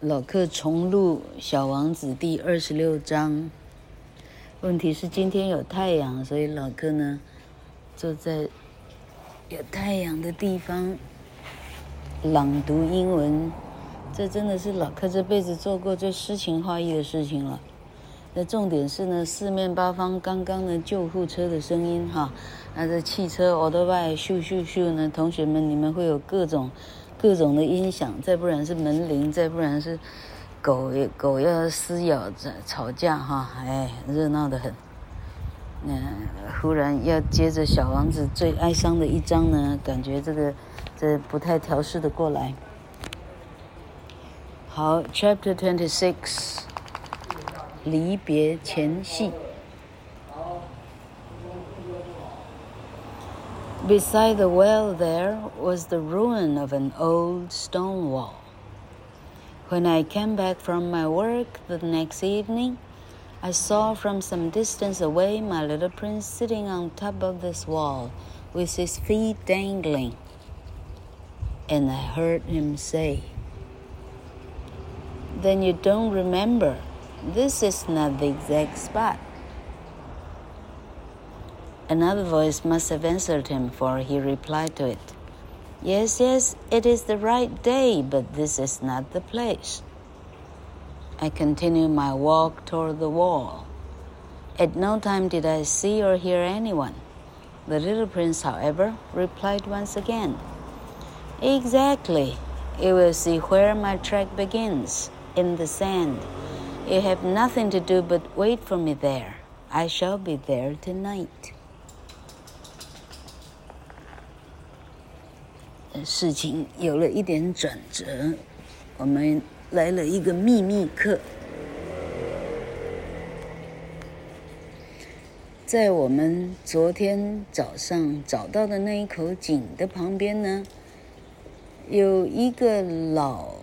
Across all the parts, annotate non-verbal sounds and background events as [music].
老客重录《小王子》第二十六章。问题是今天有太阳，所以老客呢坐在有太阳的地方朗读英文。这真的是老客这辈子做过最诗情画意的事情了。那重点是呢，四面八方刚刚的救护车的声音哈，那这汽车奥多麦咻咻咻呢，同学们你们会有各种。各种的音响，再不然是门铃，再不然是狗狗要撕咬着吵架哈，哎，热闹的很。嗯，忽然要接着小王子最哀伤的一章呢，感觉这个这不太调试的过来。好，Chapter Twenty Six，离别前戏。Beside the well there was the ruin of an old stone wall. When I came back from my work the next evening, I saw from some distance away my little prince sitting on top of this wall with his feet dangling. And I heard him say, Then you don't remember. This is not the exact spot. Another voice must have answered him, for he replied to it, Yes, yes, it is the right day, but this is not the place. I continued my walk toward the wall. At no time did I see or hear anyone. The little prince, however, replied once again, Exactly. You will see where my track begins, in the sand. You have nothing to do but wait for me there. I shall be there tonight. 事情有了一点转折，我们来了一个秘密客。在我们昨天早上找到的那一口井的旁边呢，有一个老，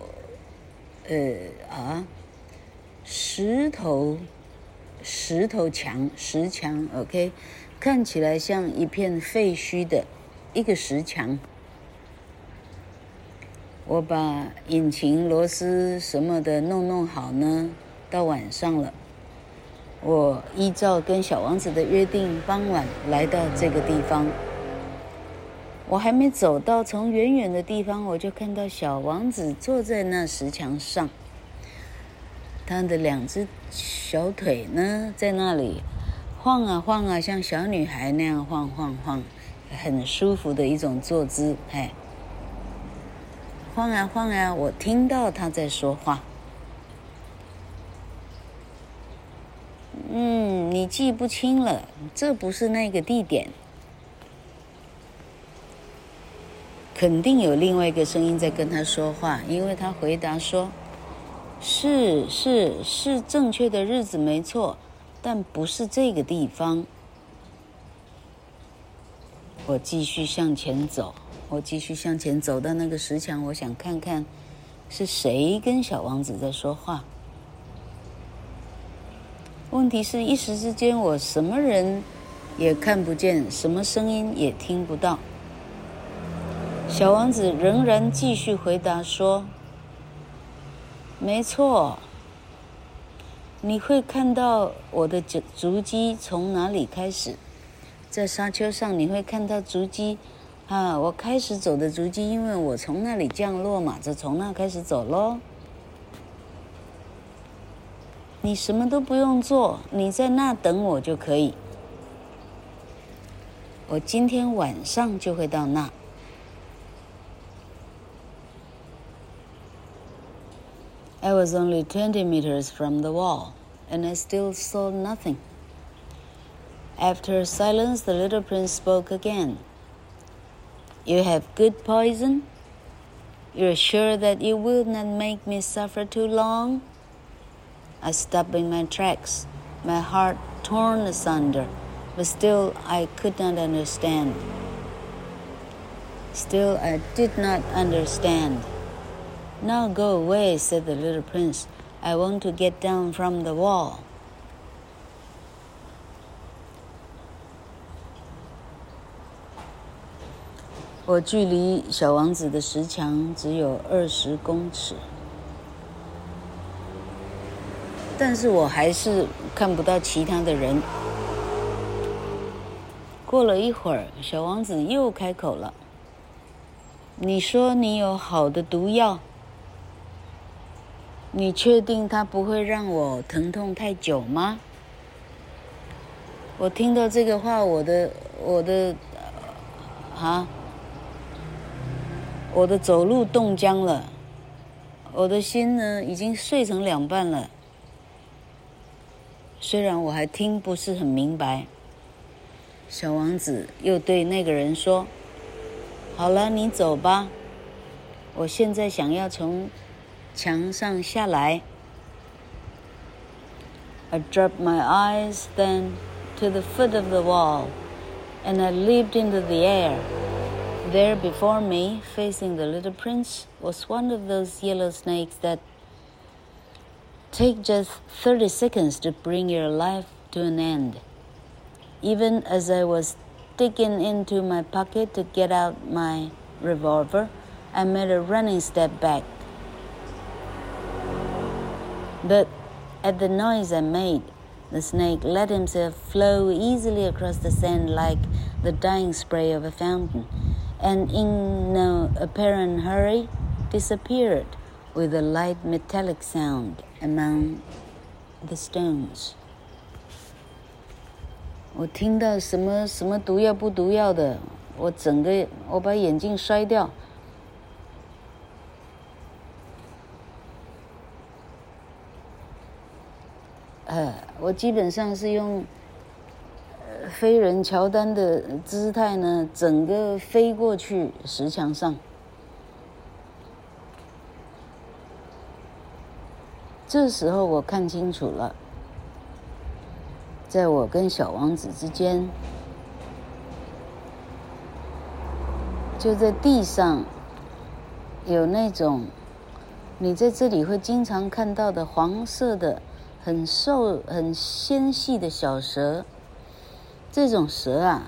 呃啊，石头，石头墙，石墙，OK，看起来像一片废墟的一个石墙。我把引擎螺丝什么的弄弄好呢，到晚上了。我依照跟小王子的约定，傍晚来到这个地方。我还没走到，从远远的地方我就看到小王子坐在那石墙上，他的两只小腿呢，在那里晃啊晃啊，像小女孩那样晃晃晃，很舒服的一种坐姿，哎。晃啊晃啊！我听到他在说话。嗯，你记不清了，这不是那个地点。肯定有另外一个声音在跟他说话，因为他回答说：“是是是，正确的日子没错，但不是这个地方。”我继续向前走。我继续向前走到那个石墙，我想看看是谁跟小王子在说话。问题是一时之间，我什么人也看不见，什么声音也听不到。小王子仍然继续回答说：“没错，你会看到我的足足迹从哪里开始，在沙丘上你会看到足迹。”啊，我开始走的足迹，因为我从那里降落嘛，就从那开始走喽。你什么都不用做，你在那等我就可以。我今天晚上就会到那。I was only twenty meters from the wall, and I still saw nothing. After silence, the little prince spoke again. You have good poison? You're sure that you will not make me suffer too long? I stopped in my tracks, my heart torn asunder, but still I could not understand. Still I did not understand. Now go away, said the little prince. I want to get down from the wall. 我距离小王子的石墙只有二十公尺。但是我还是看不到其他的人。过了一会儿，小王子又开口了：“你说你有好的毒药，你确定它不会让我疼痛太久吗？”我听到这个话，我的我的啊，我的走路冻僵了，我的心呢已经碎成两半了。虽然我还听不是很明白。小王子又对那个人说：“好了，你走吧。我现在想要从墙上下来。” I dropped my eyes then to the foot of the wall, and I leaped into the air. There before me, facing the little prince, was one of those yellow snakes that take just thirty seconds to bring your life to an end. Even as I was digging into my pocket to get out my revolver, I made a running step back. But at the noise I made, the snake let himself flow easily across the sand like the dying spray of a fountain, and in no apparent hurry disappeared with a light metallic sound among the stones. 我听到什么什么毒药不毒药的，我整个我把眼镜摔掉。呃，我基本上是用 飞人乔丹的姿态呢，整个飞过去石墙上。这时候我看清楚了。在我跟小王子之间，就在地上，有那种你在这里会经常看到的黄色的、很瘦、很纤细的小蛇。这种蛇啊，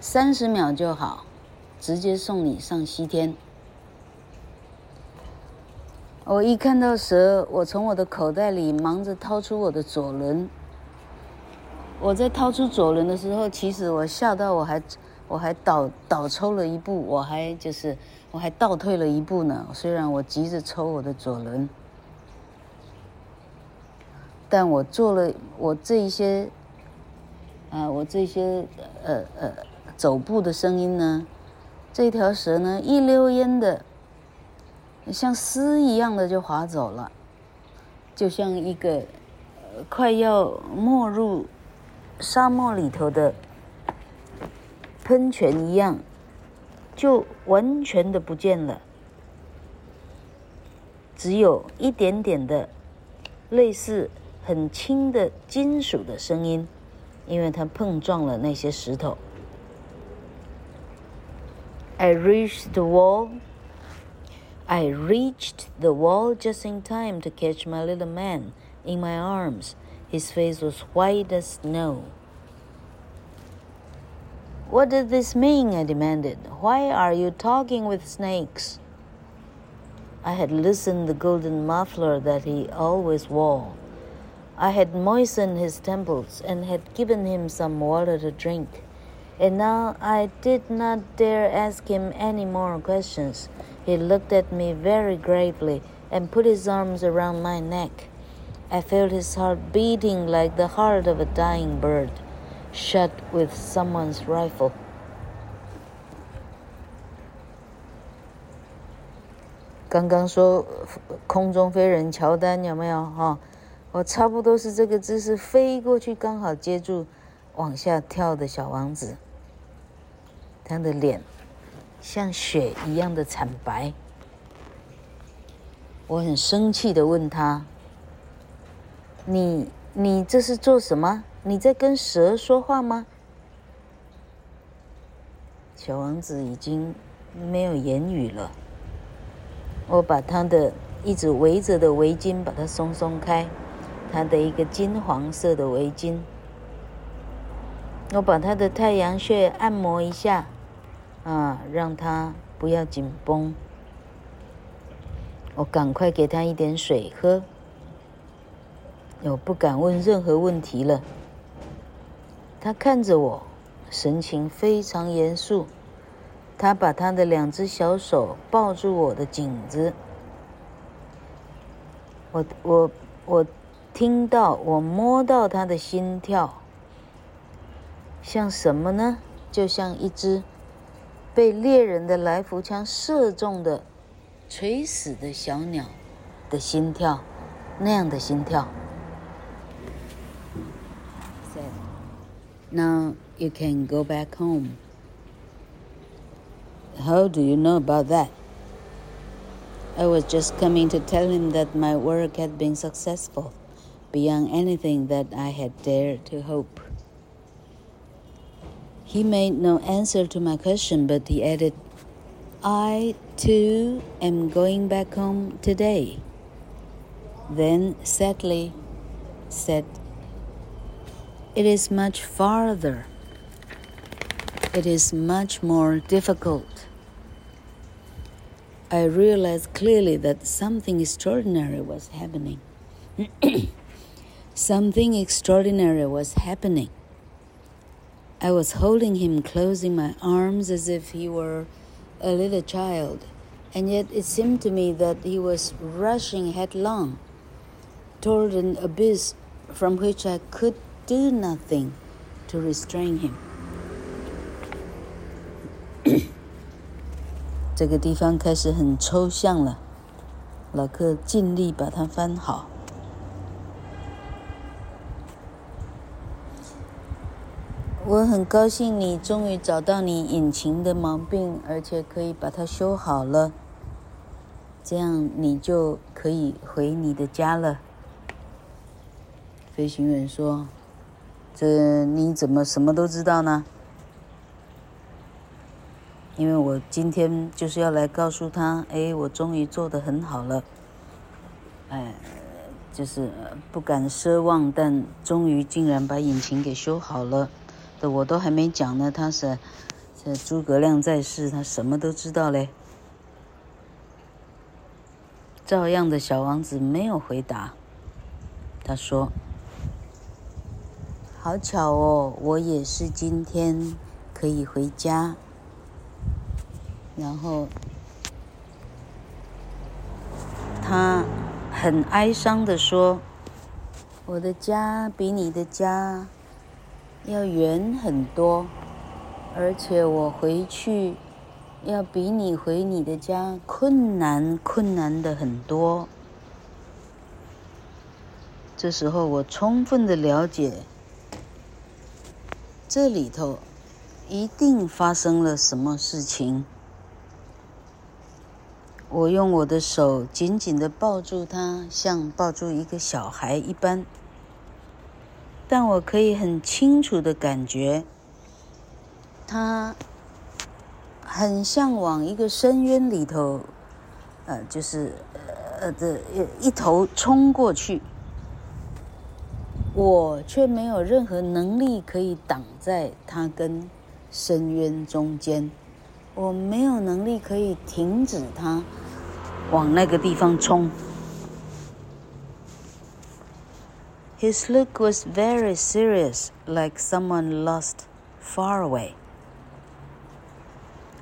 三十秒就好，直接送你上西天。我一看到蛇，我从我的口袋里忙着掏出我的左轮。我在掏出左轮的时候，其实我吓到，我还我还倒倒抽了一步，我还就是我还倒退了一步呢。虽然我急着抽我的左轮，但我做了我这一些啊，我这些呃呃走步的声音呢，这条蛇呢一溜烟的，像丝一样的就滑走了，就像一个快要没入。沙漠里头的喷泉一样，就完全的不见了，只有一点点的类似很轻的金属的声音，因为它碰撞了那些石头。I reached the wall. I reached the wall just in time to catch my little man in my arms. His face was white as snow. What does this mean? I demanded. Why are you talking with snakes? I had loosened the golden muffler that he always wore. I had moistened his temples and had given him some water to drink. And now I did not dare ask him any more questions. He looked at me very gravely and put his arms around my neck. I felt his heart beating like the heart of a dying bird, shot with someone's rifle. 我差不多是这个姿势飞过去，刚好接住往下跳的小王子。他的脸像雪一样的惨白。我很生气地问他。你你这是做什么？你在跟蛇说话吗？小王子已经没有言语了。我把他的一直围着的围巾把它松松开，他的一个金黄色的围巾。我把他的太阳穴按摩一下，啊，让他不要紧绷。我赶快给他一点水喝。我不敢问任何问题了。他看着我，神情非常严肃。他把他的两只小手抱住我的颈子。我我我听到，我摸到他的心跳，像什么呢？就像一只被猎人的来福枪射中的垂死的小鸟的心跳，那样的心跳。Now you can go back home. How do you know about that? I was just coming to tell him that my work had been successful, beyond anything that I had dared to hope. He made no answer to my question, but he added, I, too, am going back home today. Then sadly said, It is much farther. It is much more difficult. I realized clearly that something extraordinary was happening. [clears throat] something extraordinary was happening. I was holding him close in my arms as if he were a little child, and yet it seemed to me that he was rushing headlong toward an abyss from which I could do nothing to restrain him. [coughs] 这个地方开始很抽象了，老克尽力把它翻好。 我很高兴你终于找到你引擎的毛病，而且可以把它修好了，这样你就可以回你的家了。飞行员说。这你怎么什么都知道呢？因为我今天就是要来告诉他，哎，我终于做得很好了，哎，就是不敢奢望，但终于竟然把引擎给修好了。这我都还没讲呢，他是这诸葛亮在世，他什么都知道嘞。照样的小王子没有回答，他说。好巧哦，我也是今天可以回家。然后他很哀伤地说：“我的家比你的家要远很多，而且我回去要比你回你的家困难，困难的很多。”这时候我充分的了解。这里头一定发生了什么事情。我用我的手紧紧的抱住他，像抱住一个小孩一般。但我可以很清楚地感觉，他很向往一个深渊里头，呃，就是呃的一头冲过去。我却没有任何能力可以挡在他跟深渊中间，我没有能力可以停止他往那个地方冲。His look was very serious, like someone lost far away.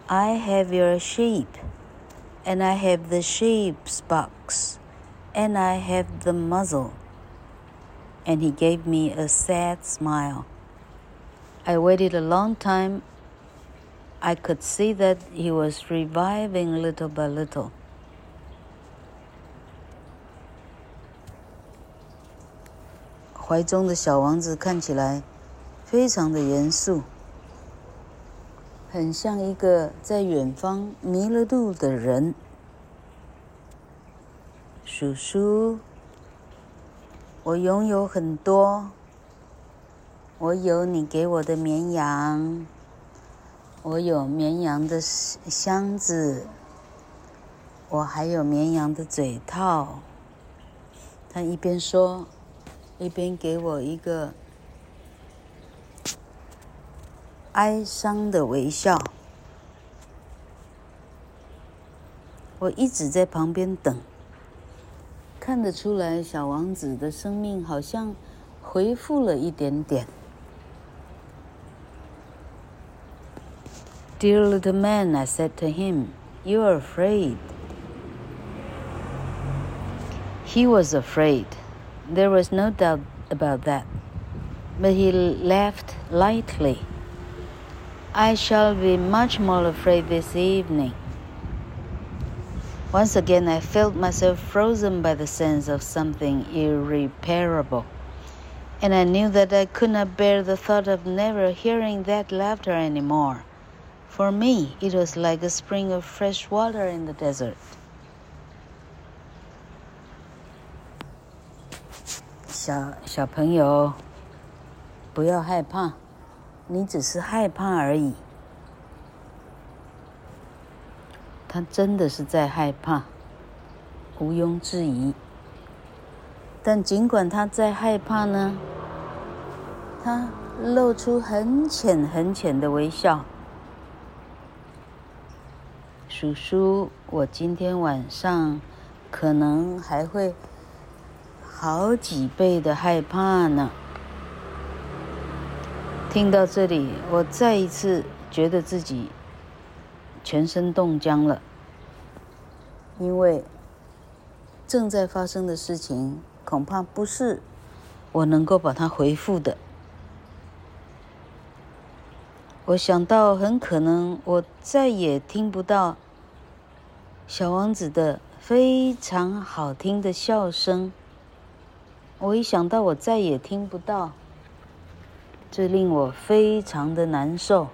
I have your sheep, and I have the sheep's box, and I have the muzzle. And he gave me a sad smile. I waited a long time. I could see that he was reviving little by little. 怀中的小王子看起来非常的严肃，很像一个在远方迷了路的人。叔叔。我拥有很多，我有你给我的绵羊，我有绵羊的箱子，我还有绵羊的嘴套。他一边说，一边给我一个哀伤的微笑。我一直在旁边等。看得出来，小王子的生命好像恢复了一点点。Dear little man, I said to him, you are afraid. He was afraid. There was no doubt about that. But he laughed lightly. I shall be much more afraid this evening. Once again, I felt myself frozen by the sense of something irreparable. And I knew that I could not bear the thought of never hearing that laughter anymore. For me, it was like a spring of fresh water in the desert. 小小朋友，不要害怕，你只是害怕而已。他真的是在害怕，毋庸置疑。但尽管他在害怕呢，他露出很浅很浅的微笑。叔叔，我今天晚上可能还会好几倍的害怕呢。听到这里，我再一次觉得自己。全身冻僵了，因为正在发生的事情恐怕不是我能够把它回复的。我想到，很可能我再也听不到小王子的非常好听的笑声。我一想到我再也听不到，这令我非常的难受。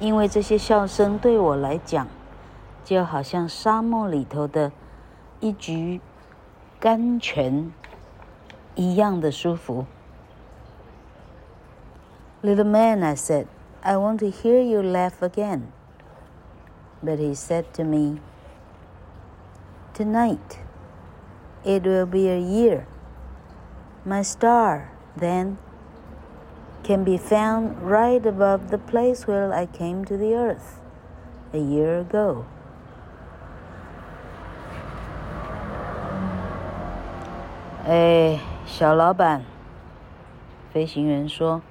因为这些笑声对我来讲，就好像沙漠里头的一掬甘泉一样的舒服。Little man, I said, I want to hear you laugh again. But he said to me, Tonight, it will be a year. My star, then. can be found right above the place where I came to the earth a year ago. 哎，小老板，飞行员说：“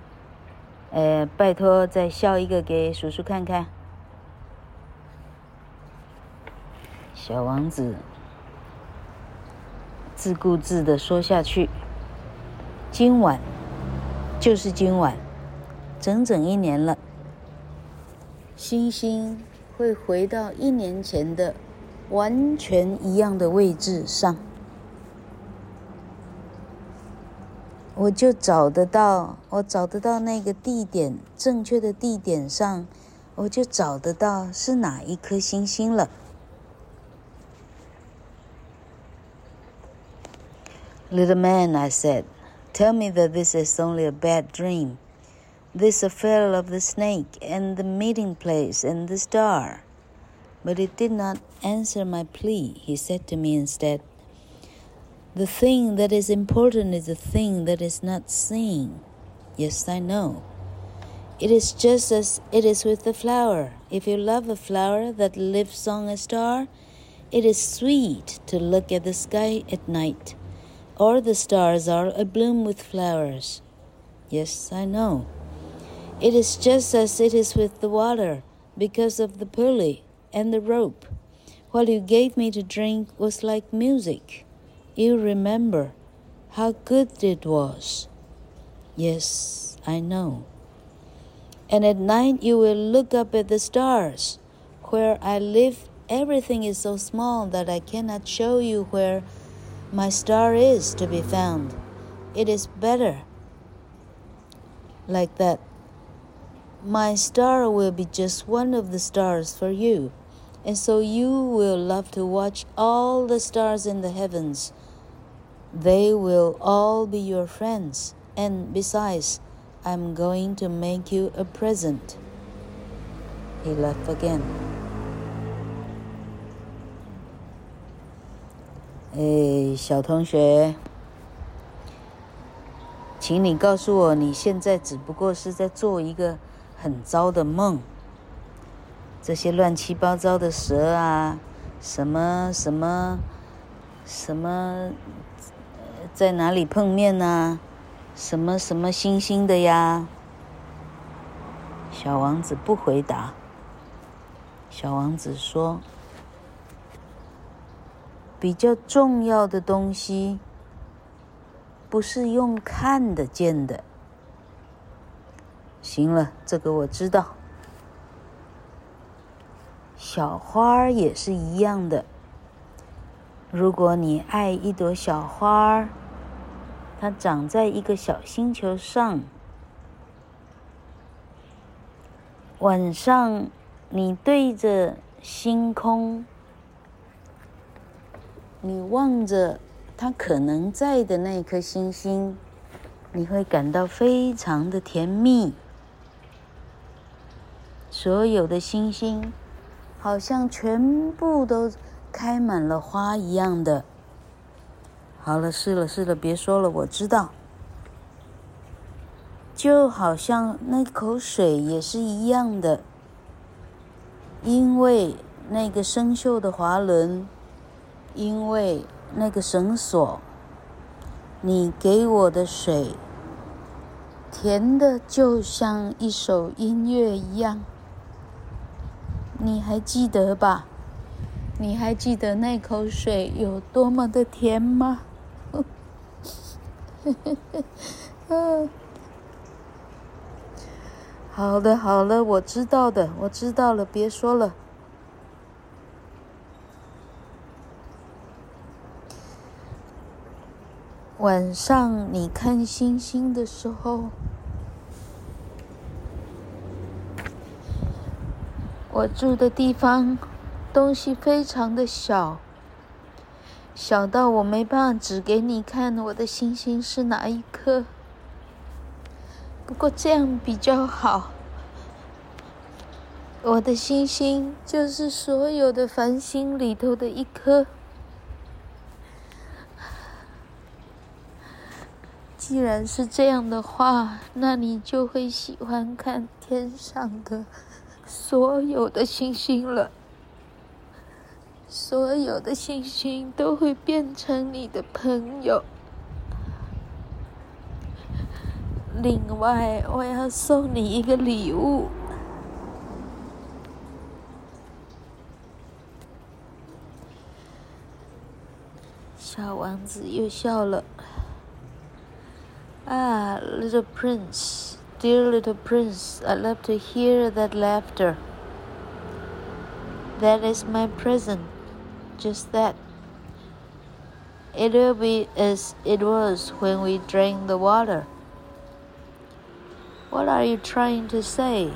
哎，拜托，再笑一个给叔叔看看。”小王子 自顾自地说下去：“今晚。”就是今晚，整整一年了。星星会回到一年前的完全一样的位置上，我就找得到，我找得到那个地点，正确的地点上，我就找得到是哪一颗星星了。Little man, I said. Tell me that this is only a bad dream. This affair of the snake and the meeting place and the star. But it did not answer my plea. He said to me instead, The thing that is important is the thing that is not seen. Yes, I know. It is just as it is with the flower. If you love a flower that lives on a star, it is sweet to look at the sky at night or the stars are abloom with flowers. Yes, I know. It is just as it is with the water, because of the pulley and the rope. What you gave me to drink was like music. You remember how good it was. Yes, I know. And at night you will look up at the stars. Where I live, everything is so small that I cannot show you where my star is to be found. It is better like that. My star will be just one of the stars for you, and so you will love to watch all the stars in the heavens. They will all be your friends, and besides, I'm going to make you a present. He left again. 哎，小同学，请你告诉我，你现在只不过是在做一个很糟的梦。这些乱七八糟的蛇啊，什么什么什么在哪里碰面呢？什么什么星星的呀？小王子不回答。小王子说：“比较重要的东西，不是用看得见的。”行了，这个我知道。小花儿也是一样的。如果你爱一朵小花儿，它长在一个小星球上，晚上你对着星空，你望着它可能在的那颗星星，你会感到非常的甜蜜。所有的星星，好像全部都开满了花一样的。好了，是了，是了，别说了，我知道。就好像那口水也是一样的，因为那个生锈的滑轮，因为那个绳索，你给我的水，甜的就像一首音乐一样。你还记得吧？你还记得那口水有多么的甜吗？[laughs] 好的，好了，我知道的，我知道了，别说了。晚上你看星星的时候。我住的地方，东西非常的小，小到我没办法指给你看我的星星是哪一颗。不过这样比较好，我的星星就是所有的繁星里头的一颗。既然是这样的话，那你就会喜欢看天上的。所有的星星了，所有的星星都会变成你的朋友。另外，我要送你一个礼物。小王子又笑了。Ah, 啊，Little Prince。Dear little prince, I love to hear that laughter. That is my present, just that. It will be as it was when we drank the water. What are you trying to say?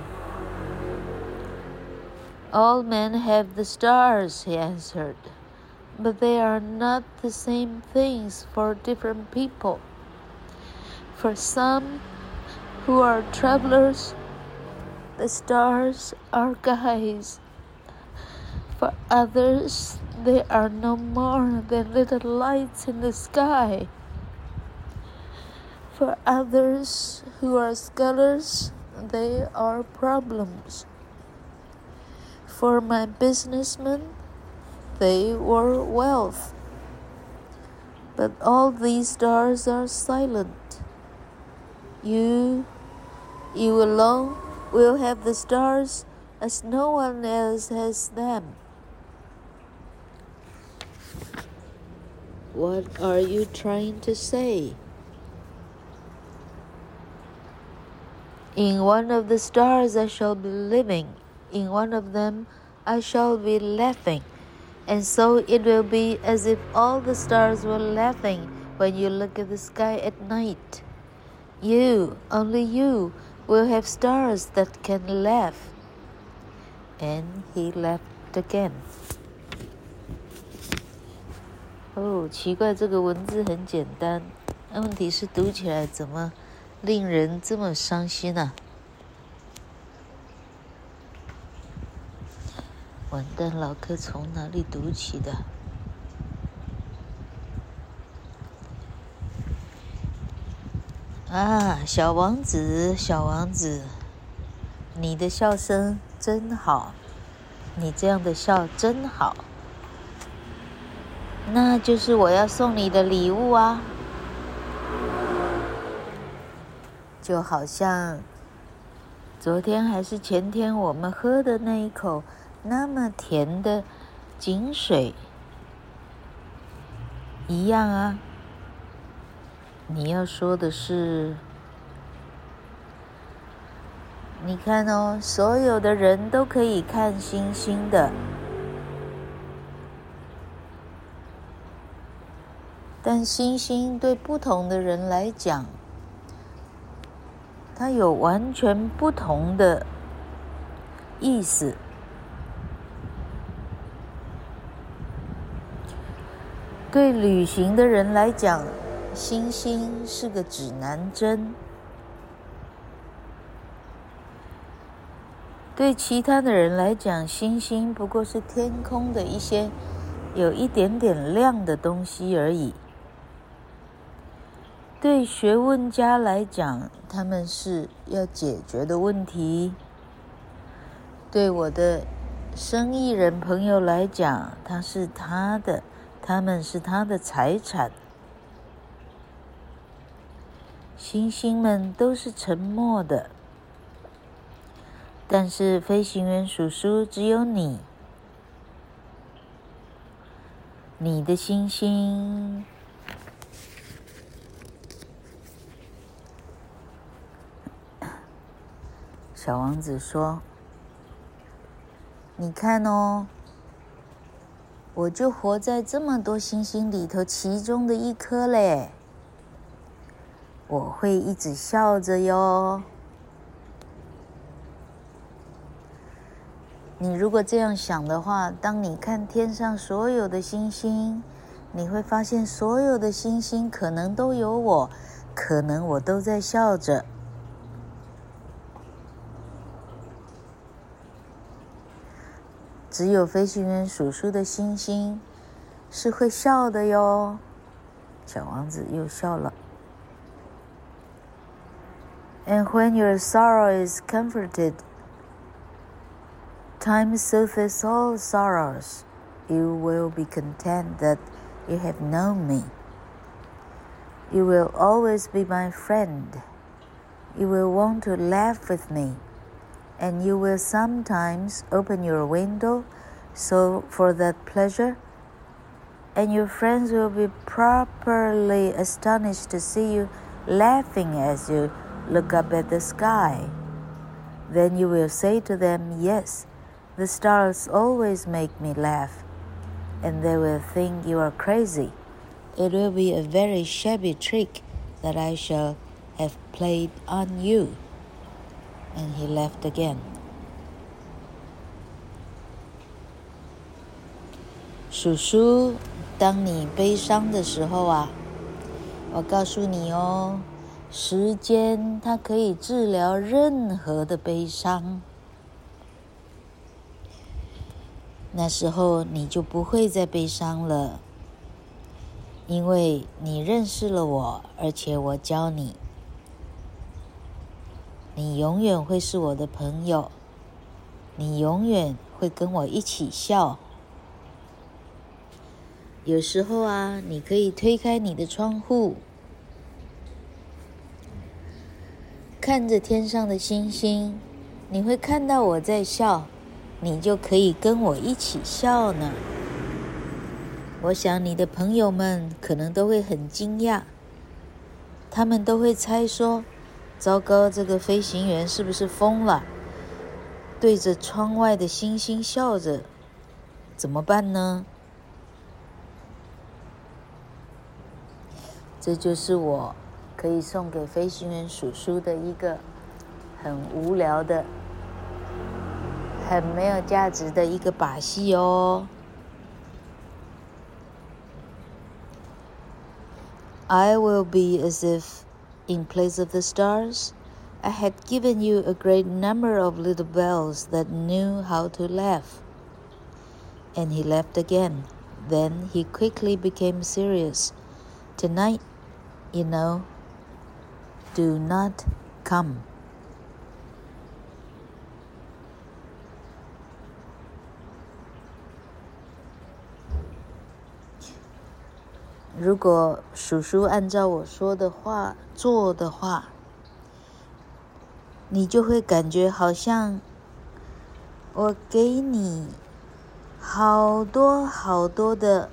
All men have the stars, he answered, but they are not the same things for different people. For some, who are travelers. The stars are guides. For others, they are no more than little lights in the sky. For others who are scholars, they are problems. For my businessmen, they were wealth. But all these stars are silent. You you alone will have the stars as no one else has them. What are you trying to say? In one of the stars I shall be living, in one of them I shall be laughing, and so it will be as if all the stars were laughing when you look at the sky at night. You, only you, will have stars that can laugh. And he laughed again. 哦，奇怪，这个文字很简单，问题是读起来怎么令人这么伤心呢？完蛋，老柯从哪里读起的？啊，小王子，小王子，你的笑声真好，你这样的笑真好。那就是我要送你的礼物啊！就好像昨天还是前天我们喝的那一口那么甜的井水一样啊！你要说的是，你看哦，所有的人都可以看星星的。但星星对不同的人来讲，它有完全不同的意思。对旅行的人来讲，星星是个指南针；对其他的人来讲，星星不过是天空的一些有一点点亮的东西而已。对学问家来讲，他们是要解决的问题；对我的生意人朋友来讲，他是他的，他们是他的财产。星星们都是沉默的，但是飞行员叔叔只有你，你的星星。小王子说：“你看哦，我就活在这么多星星里头，其中的一颗嘞。我会一直笑着哟。你如果这样想的话，当你看天上所有的星星，你会发现所有的星星可能都有我，可能我都在笑着。”只有飞行员叔叔的星星是会笑的哟。小王子又笑了。And when your sorrow is comforted, time soothes all sorrows. You will be content that you have known me. You will always be my friend. You will want to laugh with me. And you will sometimes open your window so for that pleasure, and your friends will be properly astonished to see you laughing as you look up at the sky. Then you will say to them, Yes, the stars always make me laugh. And they will think you are crazy. It will be a very shabby trick that I shall have played on you and he left again. 叔叔，当你悲伤的时候啊，我告诉你哦， 时间它可以治疗任何的悲伤。那时候你就不会再悲伤了，因为你认识了我，而且我教你。你永远会是我的朋友，你永远会跟我一起笑。有时候啊，你可以推开你的窗户，看着天上的星星，你会看到我在笑，你就可以跟我一起笑呢。我想你的朋友们可能都会很惊讶，他们都会猜说。糟糕，这个飞行员是不是疯了？对着窗外的星星笑着，怎么办呢？这就是我可以送给飞行员叔叔的一个很无聊的、很没有价值的一个把戏哦。I will be as if. In place of the stars, I had given you a great number of little bells that knew how to laugh. And he laughed again. Then he quickly became serious. Tonight, you know, do not come. 如果叔叔按照我说的话做的话，你就会感觉好像我给你好多好多的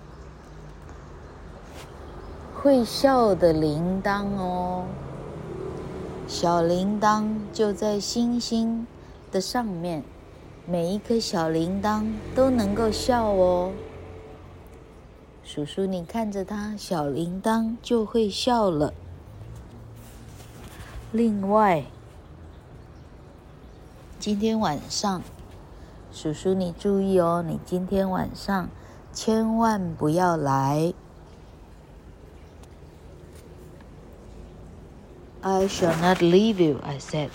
会笑的铃铛哦，小铃铛就在星星的上面，每一颗小铃铛都能够笑哦。叔叔，你看着它，小铃铛就会笑了。另外，今天晚上，叔叔你注意哦，你今天晚上千万不要来。I shall not leave you, I said.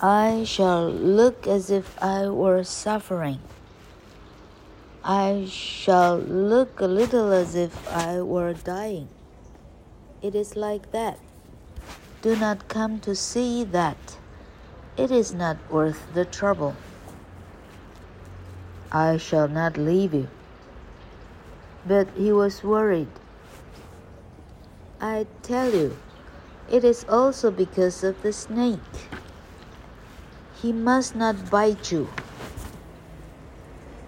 I shall look as if I were suffering. I shall look a little as if I were dying. It is like that. Do not come to see that. It is not worth the trouble. I shall not leave you. But he was worried. I tell you, it is also because of the snake. He must not bite you.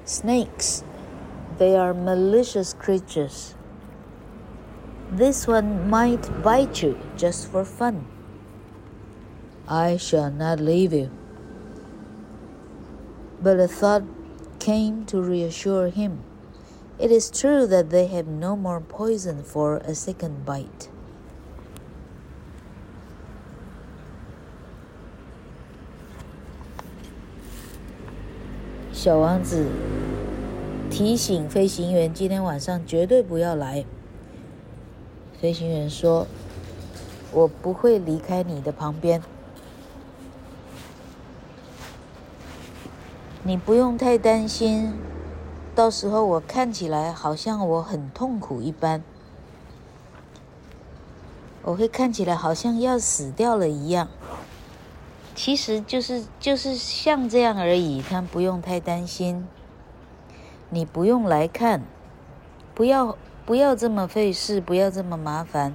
Snakes, they are malicious creatures. This one might bite you just for fun. I shall not leave you. But a thought came to reassure him. It is true that they have no more poison for a second bite. 小王子提醒飞行员，今天晚上绝对不要来。飞行员说：“我不会离开你的旁边，你不用太担心。到时候我看起来好像我很痛苦一般，我会看起来好像要死掉了一样。”其实就是就是像这样而已，他不用太担心。你不用来看，不要不要这么费事，不要这么麻烦。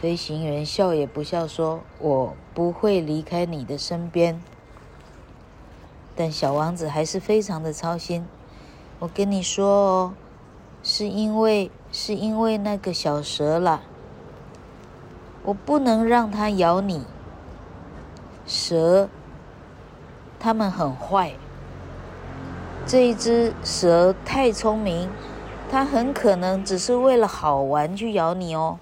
飞行员笑也不笑说：“我不会离开你的身边。”但小王子还是非常的操心。我跟你说哦，是因为是因为那个小蛇啦，我不能让它咬你。蛇，它们很坏。这一只蛇太聪明，它很可能只是为了好玩去咬你哦。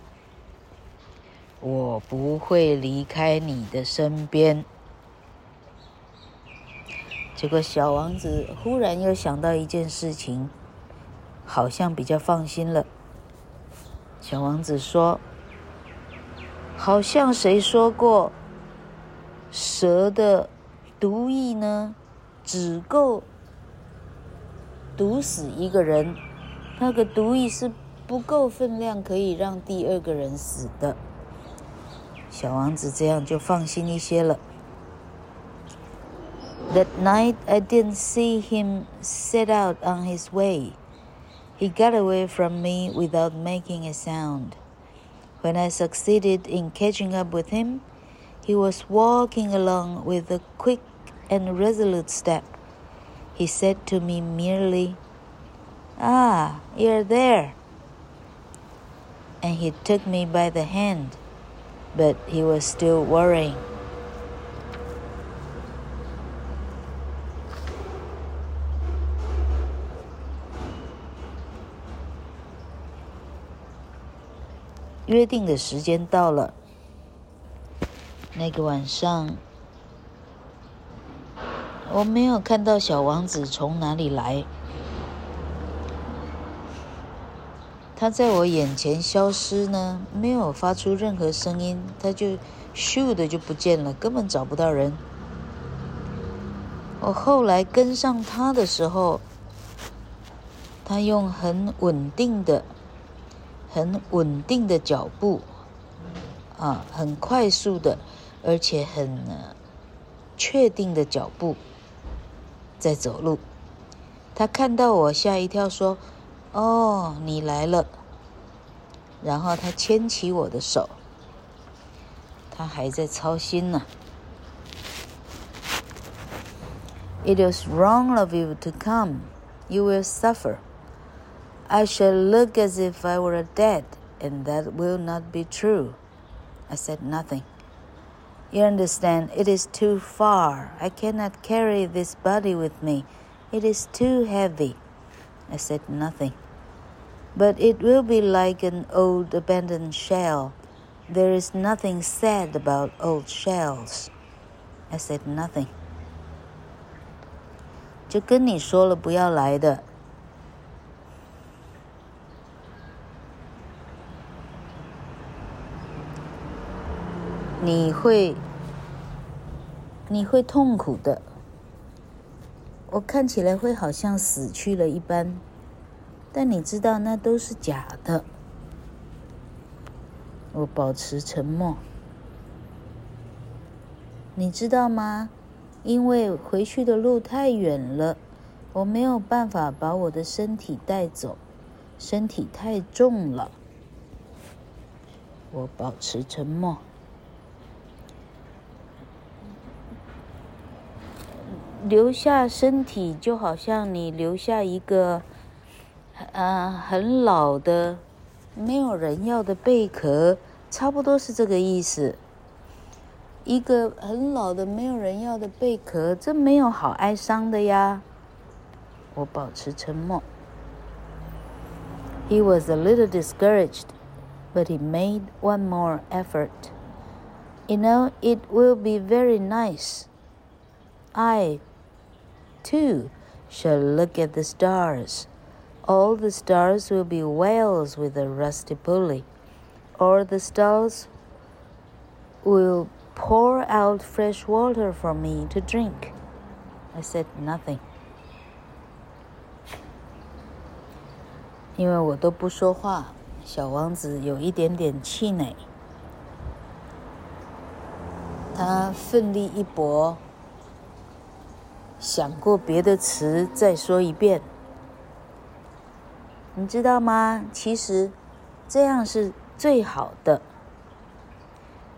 我不会离开你的身边。结果小王子忽然又想到一件事情，好像比较放心了。小王子说：“好像谁说过。”蛇的毒液呢，只够毒死一个人，那个毒液是不够分量可以让第二个人死的。小王子这样就放心一些了。That night I didn't see him set out on his way. He got away from me without making a sound. When I succeeded in catching up with him, He was walking along with a quick and resolute step. He said to me merely, "Ah, you're there." And he took me by the hand, but he was still worrying. 约定的时间到了。那个晚上，我没有看到小王子从哪里来，他在我眼前消失呢，没有发出任何声音，他就咻的就不见了，根本找不到人。我后来跟上他的时候，他用很稳定的、很稳定的脚步，啊，很快速的。而且很确定的脚步，在走路。他看到我，吓一跳，说：“哦，你来了。”然后他牵起我的手。他还在操心呢。It is wrong of you to come. You will suffer. I shall look as if I were dead, and that will not be true. I said nothing. You understand, it is too far. I cannot carry this body with me. It is too heavy. I said nothing. But it will be like an old abandoned shell. There is nothing sad about old shells. I said nothing. 就跟你说了不要来的。 你会，你会痛苦的。我看起来会好像死去了一般，但你知道那都是假的。我保持沉默。你知道吗？因为回去的路太远了，我没有办法把我的身体带走，身体太重了。我保持沉默。留下身体，就好像你留下一个，呃，很老的、没有人要的贝壳，差不多是这个意思。一个很老的、没有人要的贝壳，这没有好哀伤的呀。我保持沉默。He was a little discouraged, but he made one more effort. You know, it will be very nice. I too shall look at the stars. All the stars will be whales with a rusty pulley. All the stars will pour out fresh water for me to drink. I said nothing. 因为我都不说话，小王子有一点点气馁。他奋力一搏。 想过别的词，再说一遍。你知道吗？其实这样是最好的。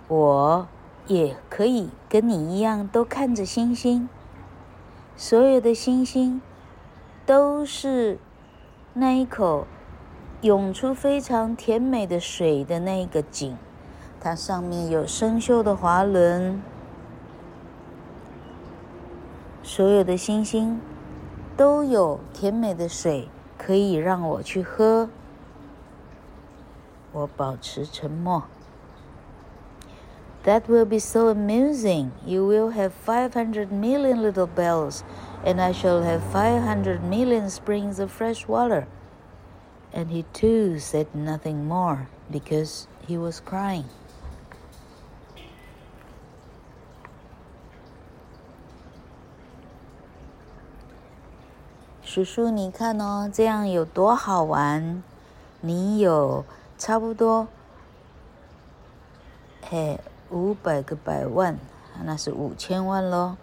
我也可以跟你一样，都看着星星。所有的星星都是那一口涌出非常甜美的水的那个井，它上面有生锈的滑轮。所有的星星都有甜美的水可以让我去喝。我保持沉默。That will be so amusing. You will have five hundred million little bells, and I shall have five hundred million springs of fresh water. And he too said nothing more because he was crying. 叔叔，你看哦，这样有多好玩！你有差不多，嘿，五百个百万，那是五千万喽。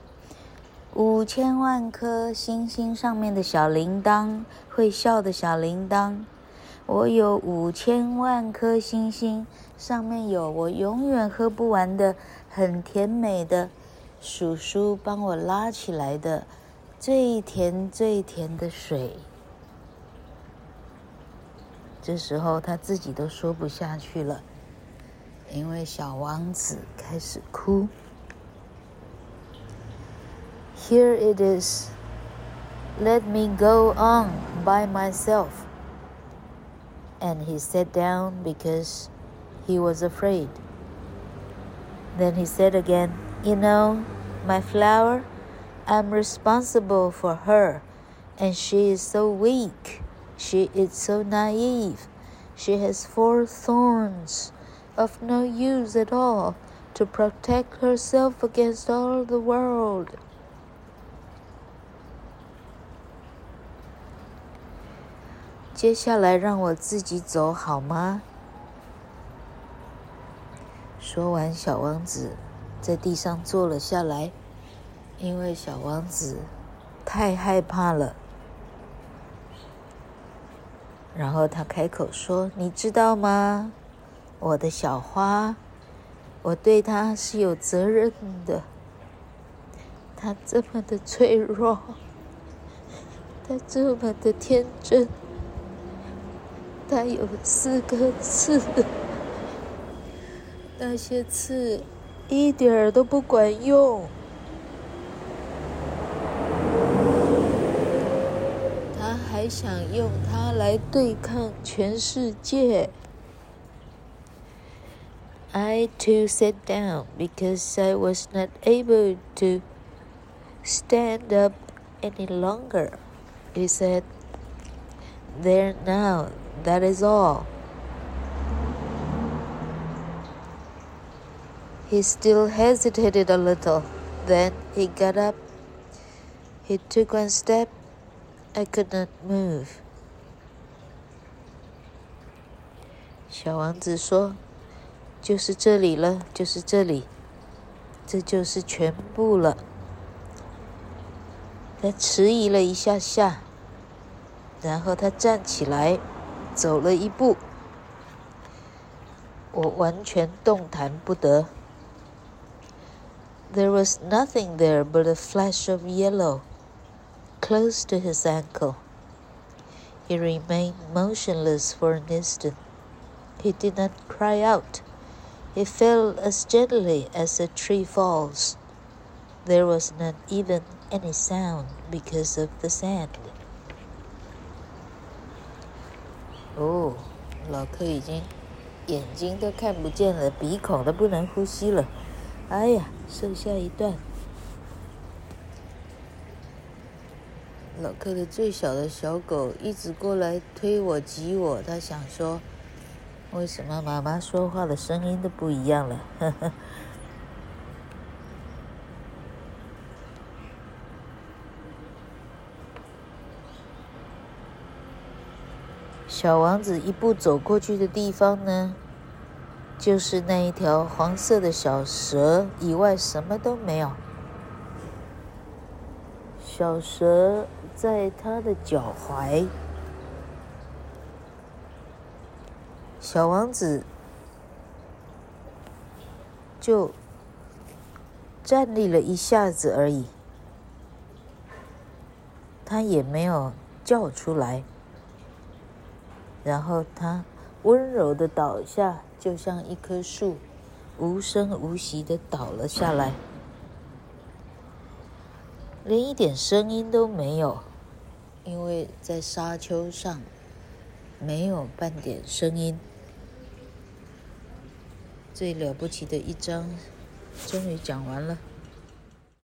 五千万颗星星上面的小铃铛，会笑的小铃铛。我有五千万颗星星，上面有我永远喝不完的很甜美的叔叔帮我拉起来的。最甜最甜的水，这时候他自己都说不下去了，因为小王子开始哭。Here it is, let me go on by myself. And he sat down because he was afraid. Then he said again, You know, my flower. I'm responsible for her, and she is so weak. She is so naive. She has four thorns of no use at all to protect herself against all the world. 接下来让我自己走好吗？说完，小王子在地上坐了下来。 因为小王子太害怕了。然后他开口说：“你知道吗？我的小花，我对它是有责任的。它这么的脆弱，它这么的天真，它有四个刺，那些刺一点儿都不管用。”想用它来对抗全世界。I too sat down because I was not able to stand up any longer. He said, There now, that is all. He still hesitated a little. Then he got up. He took one step I could not move. 小王子说：“就是这里了，就是这里，这就是全部了。”他迟疑了一下下，然后他站起来，走了一步。我完全动弹不得。There was nothing there but a flash of yellow. Close to his ankle. He remained motionless for an instant. He did not cry out. He fell as gently as a tree falls. There was not even any sound because of the sand. 哦，老柯已经眼睛都看不见了，鼻孔都不能呼吸了。哎呀，剩下一段。 老柯的最小的小狗一直过来推我挤我，他想说：“为什么妈妈说话的声音都不一样了？”呵呵。小王子一步走过去的地方呢，就是那一条黄色的小蛇，以外什么都没有。小蛇。在他的脚踝，小王子就站立了一下子而已，他也没有叫出来，然后他温柔的倒下，就像一棵树，无声无息的倒了下来。连一点声音都没有，因为在沙丘上没有半点声音。最了不起的一章终于讲完了。